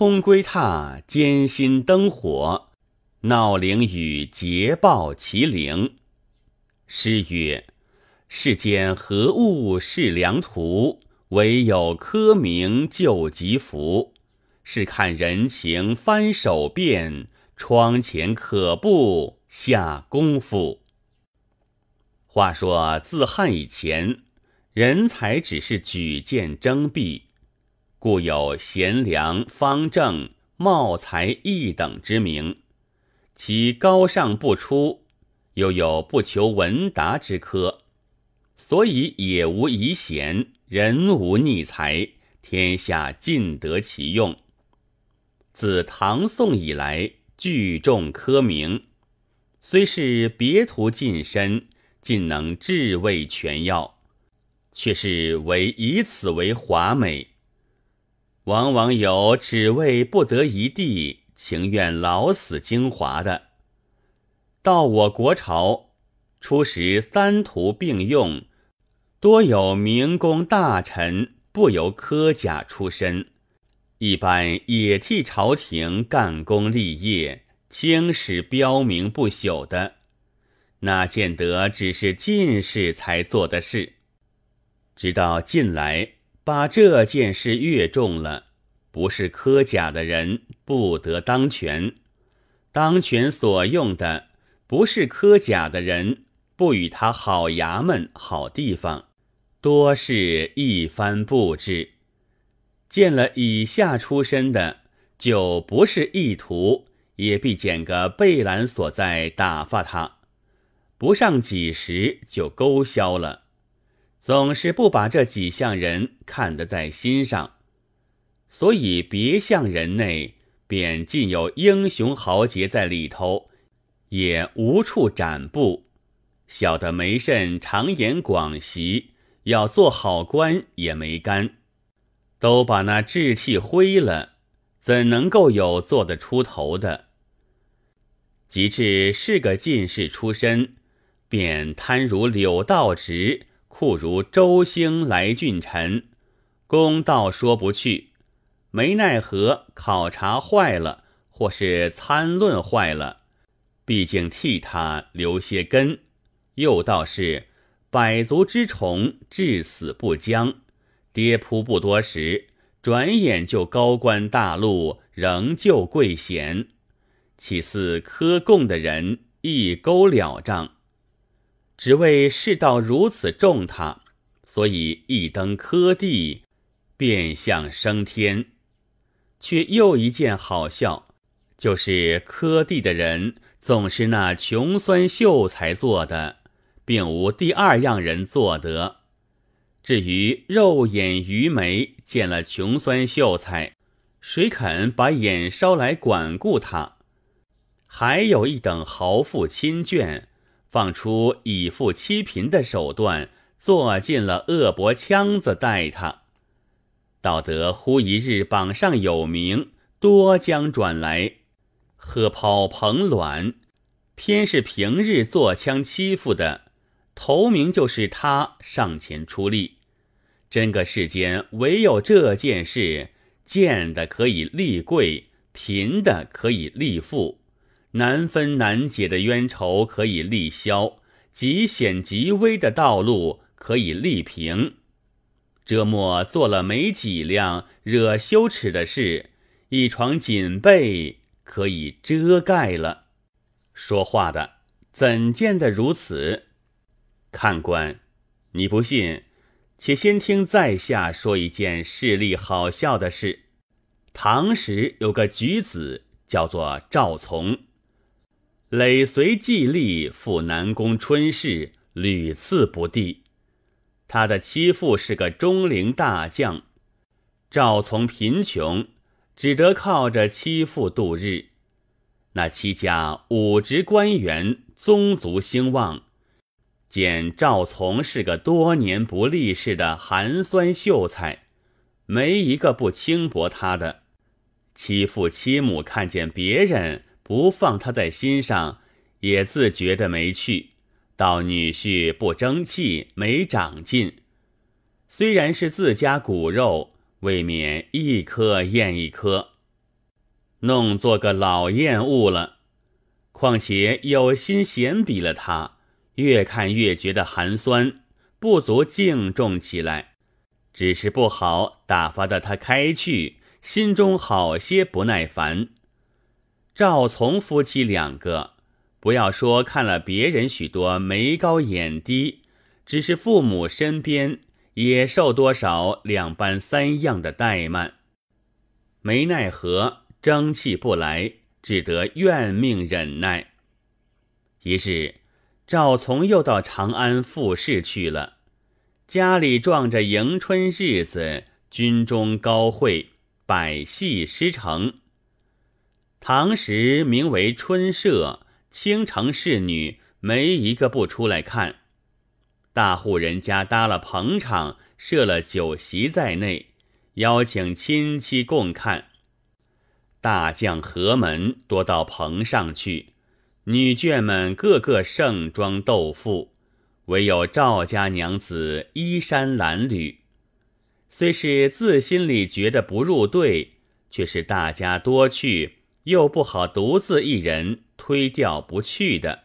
通归榻，艰辛灯火，闹铃与捷报齐铃。诗曰：“世间何物是良图？唯有科名救急福。试看人情翻手变，窗前可不下功夫。”话说自汉以前，人才只是举荐征辟。故有贤良、方正、茂才、义等之名，其高尚不出，又有不求闻达之科，所以也无遗贤，人无逆才，天下尽得其用。自唐宋以来，聚众科名，虽是别途近身，尽能治味全药，却是唯以此为华美。往往有只为不得一地，情愿老死京华的。到我国朝，初时三途并用，多有名公大臣，不由科甲出身，一般也替朝廷干功立业，青史标名不朽的。那见得只是进士才做的事。直到近来。把这件事越重了，不是科甲的人不得当权，当权所用的不是科甲的人不与他好衙门好地方，多是一番布置。见了以下出身的，就不是意图，也必捡个背栏所在打发他，不上几时就勾销了。总是不把这几项人看得在心上，所以别项人内便尽有英雄豪杰在里头，也无处展布。小的没甚长言广习，要做好官也没干，都把那志气灰了，怎能够有做得出头的？及至是个进士出身，便贪如柳道直。酷如周兴来俊臣，公道说不去，没奈何。考察坏了，或是参论坏了，毕竟替他留些根。又道是百足之虫，至死不僵。跌扑不多时，转眼就高官大禄，仍旧贵贤。岂似科贡的人一勾了账？只为世道如此重他，所以一登科第，便向升天。却又一件好笑，就是科第的人总是那穷酸秀才做的，并无第二样人做得。至于肉眼愚眉见了穷酸秀才，谁肯把眼梢来管顾他？还有一等豪富亲眷。放出以富欺贫的手段，做尽了恶薄腔子待他。道得忽一日榜上有名，多将转来，喝抛捧卵，偏是平日做枪欺负的，头名就是他上前出力。真个世间唯有这件事，贱的可以立贵，贫的可以立富。难分难解的冤仇可以立消，极险极危的道路可以立平。这末做了没几辆惹羞耻的事，一床锦被可以遮盖了。说话的怎见得如此？看官，你不信，且先听在下说一件势利好笑的事。唐时有个举子，叫做赵从。累随季历赴南宫春事，屡次不第。他的妻父是个中龄大将，赵从贫穷，只得靠着妻父度日。那戚家武职官员，宗族兴旺，见赵从是个多年不立事的寒酸秀才，没一个不轻薄他的。妻父妻母看见别人。不放他在心上，也自觉得没趣。道女婿不争气，没长进。虽然是自家骨肉，未免一颗厌一颗。弄做个老厌恶了。况且有心嫌比了他，越看越觉得寒酸，不足敬重起来。只是不好打发的他开去，心中好些不耐烦。赵从夫妻两个，不要说看了别人许多眉高眼低，只是父母身边也受多少两般三样的怠慢，没奈何，争气不来。只得怨命忍耐。一日，赵从又到长安复试去了，家里撞着迎春日子，军中高会，百戏失成。唐时名为春社，倾城侍女没一个不出来看。大户人家搭了棚场，设了酒席在内，邀请亲戚共看。大将何门多到棚上去，女眷们个个盛装斗富，唯有赵家娘子衣衫褴褛。虽是自心里觉得不入对，却是大家多去，又不好独自一人推掉不去的，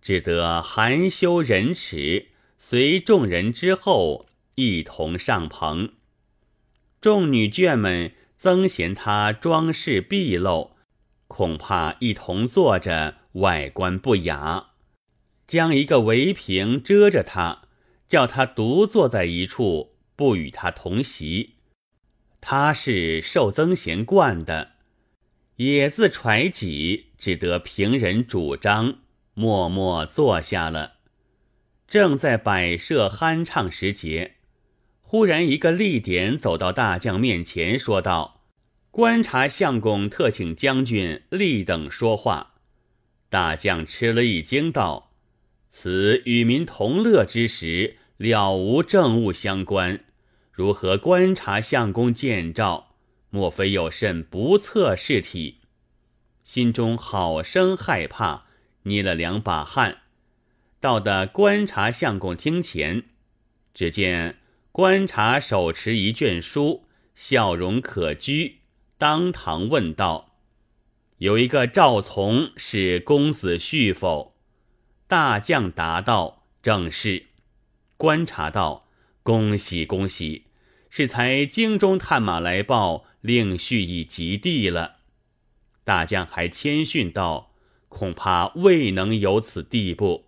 只得含羞忍耻，随众人之后一同上棚。众女眷们。曾嫌他装饰毕露，恐怕一同坐着外观不雅，将一个围屏遮着他，叫他独坐在一处，不与他同席。他是受曾贤惯的，也自揣己，只得凭人主张，默默坐下了。正在摆设酣畅时节。忽然，一个立点走到大将面前，说道：“观察相公特请将军立等说话。”大将吃了一惊，道：“此与民同乐之时，了无政务相关，如何观察相公见照？莫非有甚不测事体？”心中好生害怕，捏了两把汗，到的观察相公厅前，只见。观察手持一卷书，笑容可掬，当堂问道：“有一个赵从是公子婿否？”大将答道：“正是。”观察道：“恭喜恭喜！是才京中探马来报，令婿已及第了。”大将还谦逊道：“恐怕未能有此地步。”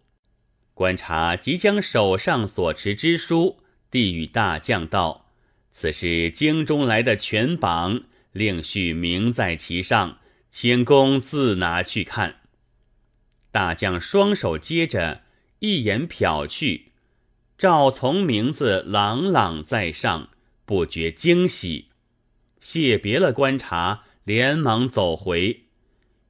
观察即将手上所持之书。递与大将道：“此是京中来的全榜，令婿名在其上，请公自拿去看。”大将双手接着，一眼瞟去，赵从名字朗朗在上，不觉惊喜，谢别了观察，连忙走回。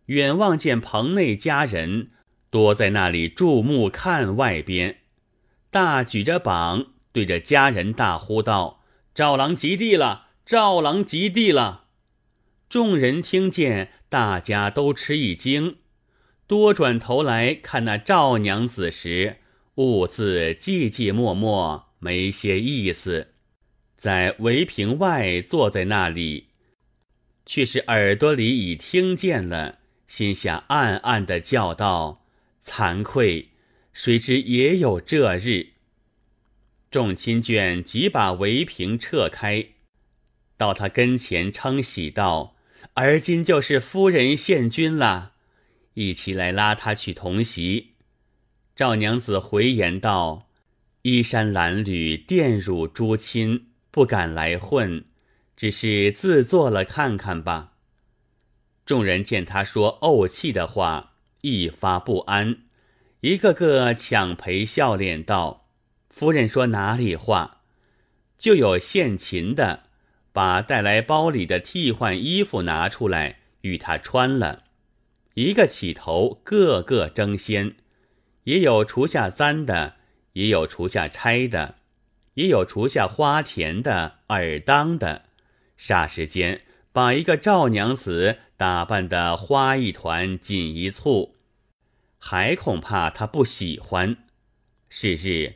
远望见棚内家人多在那里注目看外边，大举着膀。对着家人大呼道：“赵郎及第了！赵郎及第了！”众人听见，大家都吃一惊，多转头来看那赵娘子时，兀自寂寂默默，没些意思，在围屏外坐在那里，却是耳朵里已听见了，心下暗暗的叫道：“惭愧！谁知也有这日。”众亲眷即把围屏撤开，到他跟前称喜道：“而今就是夫人献君了，一起来拉他去同席。”赵娘子回言道：“衣衫褴褛，玷辱诸亲，不敢来混，只是自做了看看吧。”众人见他说怄气的话，一发不安，一个个抢陪笑脸道。夫人说：“哪里话？就有献琴的，把带来包里的替换衣服拿出来与他穿了。一个起头，个个争先，也有厨下簪的，也有厨下钗的，也有除下花钱的、耳当的。霎时间，把一个赵娘子打扮的花一团，锦一簇，还恐怕他不喜欢。是日。”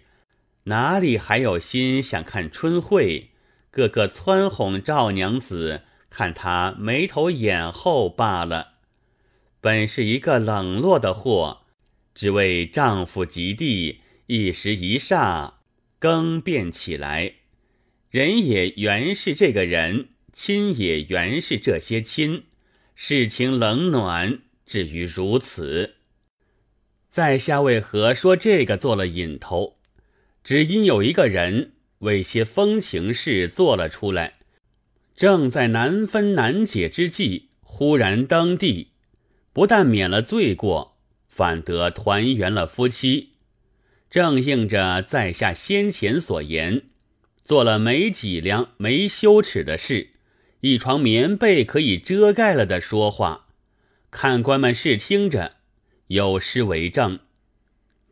哪里还有心想看春会？个个蹿哄赵娘子，看她眉头眼后罢了。本是一个冷落的货，只为丈夫及第，一时一霎更变起来。人也原是这个人，亲也原是这些亲，事情冷暖至于如此。在下为何说这个做了引头？只因有一个人为些风情事做了出来，正在难分难解之际，忽然登第，不但免了罪过，反得团圆了夫妻，正应着在下先前所言。做了没脊梁、没羞耻的事，一床棉被可以遮盖了的说话，看官们试听着，有诗为证：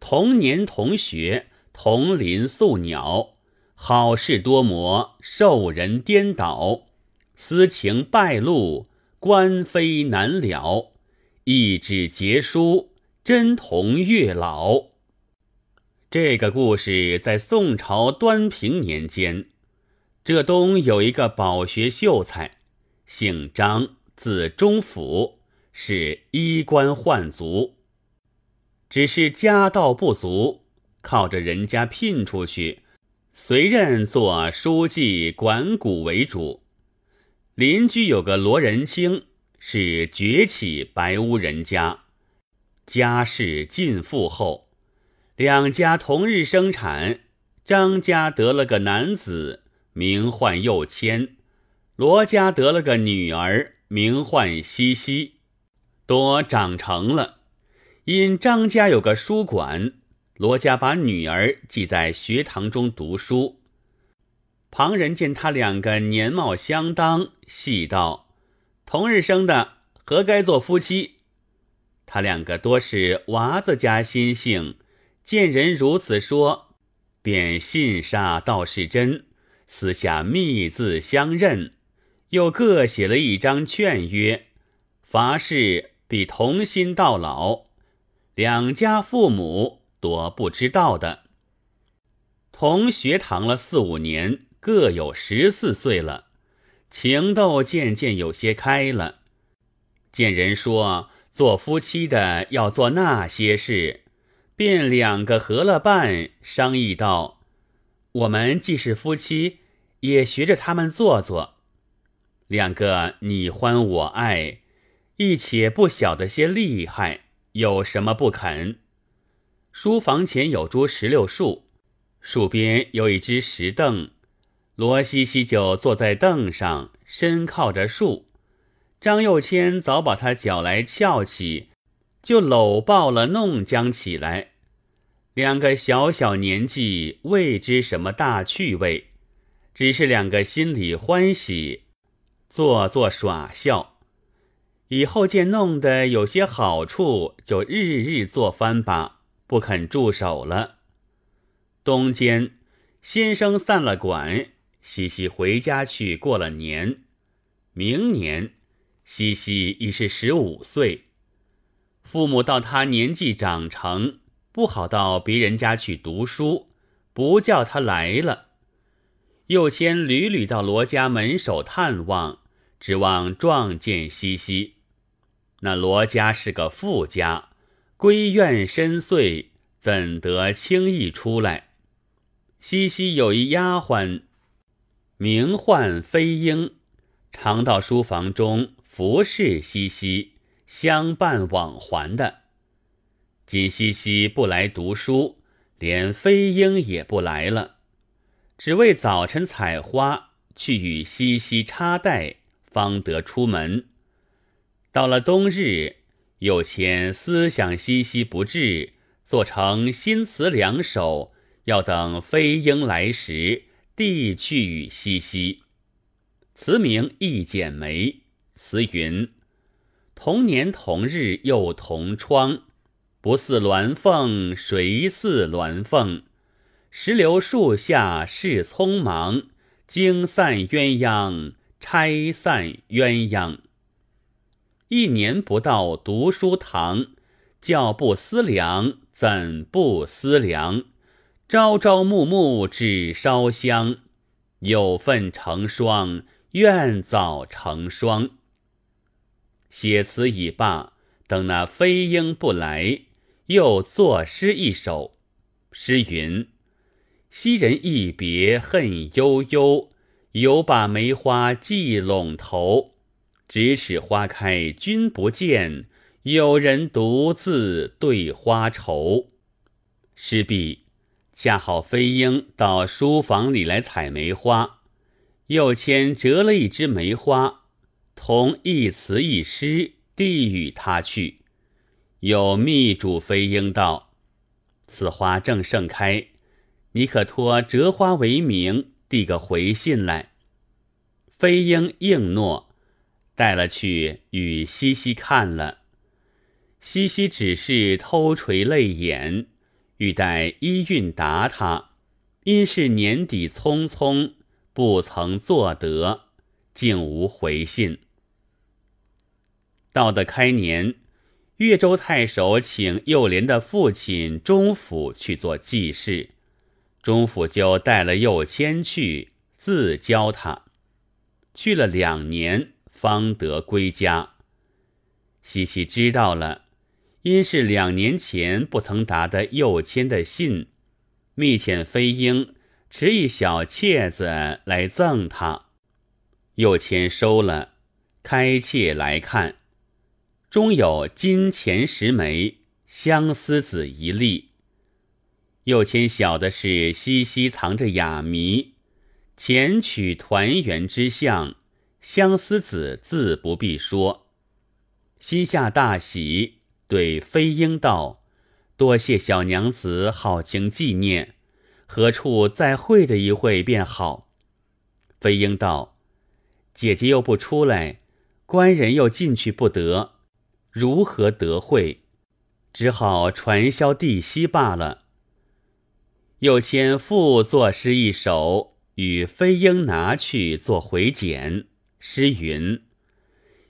同年同学，同林宿鸟，好事多磨，受人颠倒，私情败露，官非难了，一纸结书，真同月老。这个故事在宋朝端平年间，浙东有一个饱学秀才，姓张，字中甫，是衣冠宦族，只是家道不足，靠着人家聘出去，随任做书记管谷为主。邻居有个罗仁清，是崛起白屋人家，家世尽富厚。两家同日生产，张家得了个男子，名唤右谦；罗家得了个女儿，名唤西西。多长成了，因张家有个书馆，罗家把女儿寄在学堂中读书。旁人见他两个年貌相当，戏道：“同日生的，何该做夫妻？”他两个多是娃子家心性。见人如此说，便信煞道是真，私下密字相认，又各写了一张劝约，伐事必同心到老。两家父母多不知道的，同学堂了四五年，各有十四岁了，情窦渐渐有些开了。见人说做夫妻的要做那些事。便两个合了伴，商议道：“我们既是夫妻，也学着他们做做。两个你欢我爱，亦且不晓得些厉害，有什么不肯？”书房前有株石榴树，树边有一只石凳，罗西西就坐在凳上，身靠着树。张幼谦早把他脚来翘起。就搂抱了，弄将起来。两个小小年纪，未知什么大趣味，只是两个心里欢喜，做做耍笑。以后见弄得有些好处，就日日做翻吧，不肯住手了。冬间，先生散了馆，西西回家去过了年。明年，西西已是十五岁。父母到他年纪长成，不好到别人家去读书，不叫他来了。又先屡屡到罗家门首探望，指望撞见西西。那罗家是个富家，闺怨深邃，怎得轻易出来？西西有一丫鬟，名唤飞鹰，常到书房中服侍西西。相伴往还的，金西西不来读书，连飞鹰也不来了，只为早晨采花去与西西插带，方得出门。到了冬日，有钱思想西西不至，做成新词两首，要等飞鹰来时，递去与西西。词名一剪梅，词云。同年同日又同窗，不似鸾凤谁似鸾凤？石榴树下事匆忙，惊散鸳鸯拆散鸳鸯。一年不到读书堂，教不思量怎不思量？朝朝暮暮只烧香，有份成双愿早成双。写词已罢，等那飞鹰不来，又作诗一首。诗云：“昔人一别恨悠悠，犹把梅花寄陇头。咫尺花开君不见，有人独自对花愁。”诗毕，恰好飞鹰到书房里来采梅花，右牵折了一枝梅花。同一词一诗递与他去，有密嘱飞鹰道：“此花正盛开，你可托折花为名，递个回信来。”飞鹰应诺，带了去与西西看了。西西只是偷垂泪眼，欲待依韵答他，因是年底匆匆，不曾作得，竟无回信。到的开年，越州太守请幼莲的父亲钟府去做祭事，钟府就带了幼谦去，自教他。去了两年，方得归家。西西知道了，因是两年前不曾答的幼谦的信，密遣飞鹰持一小妾子来赠他。幼谦收了，开妾来看。中有金钱十枚，相思子一粒。又牵小的是西西藏着哑谜，前取团圆之相，相思子自不必说。心下大喜，对飞鹰道：“多谢小娘子好情纪念，何处再会的一会便好。”飞鹰道：“姐姐又不出来，官人又进去不得。”如何得会？只好传销地西罢了。又迁复作诗一首，与飞鹰拿去做回简。诗云：“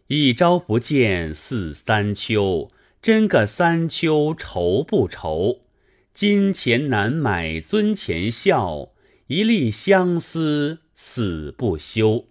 一朝不见似三秋，真个三秋愁不愁？金钱难买尊前笑，一粒相思死不休。”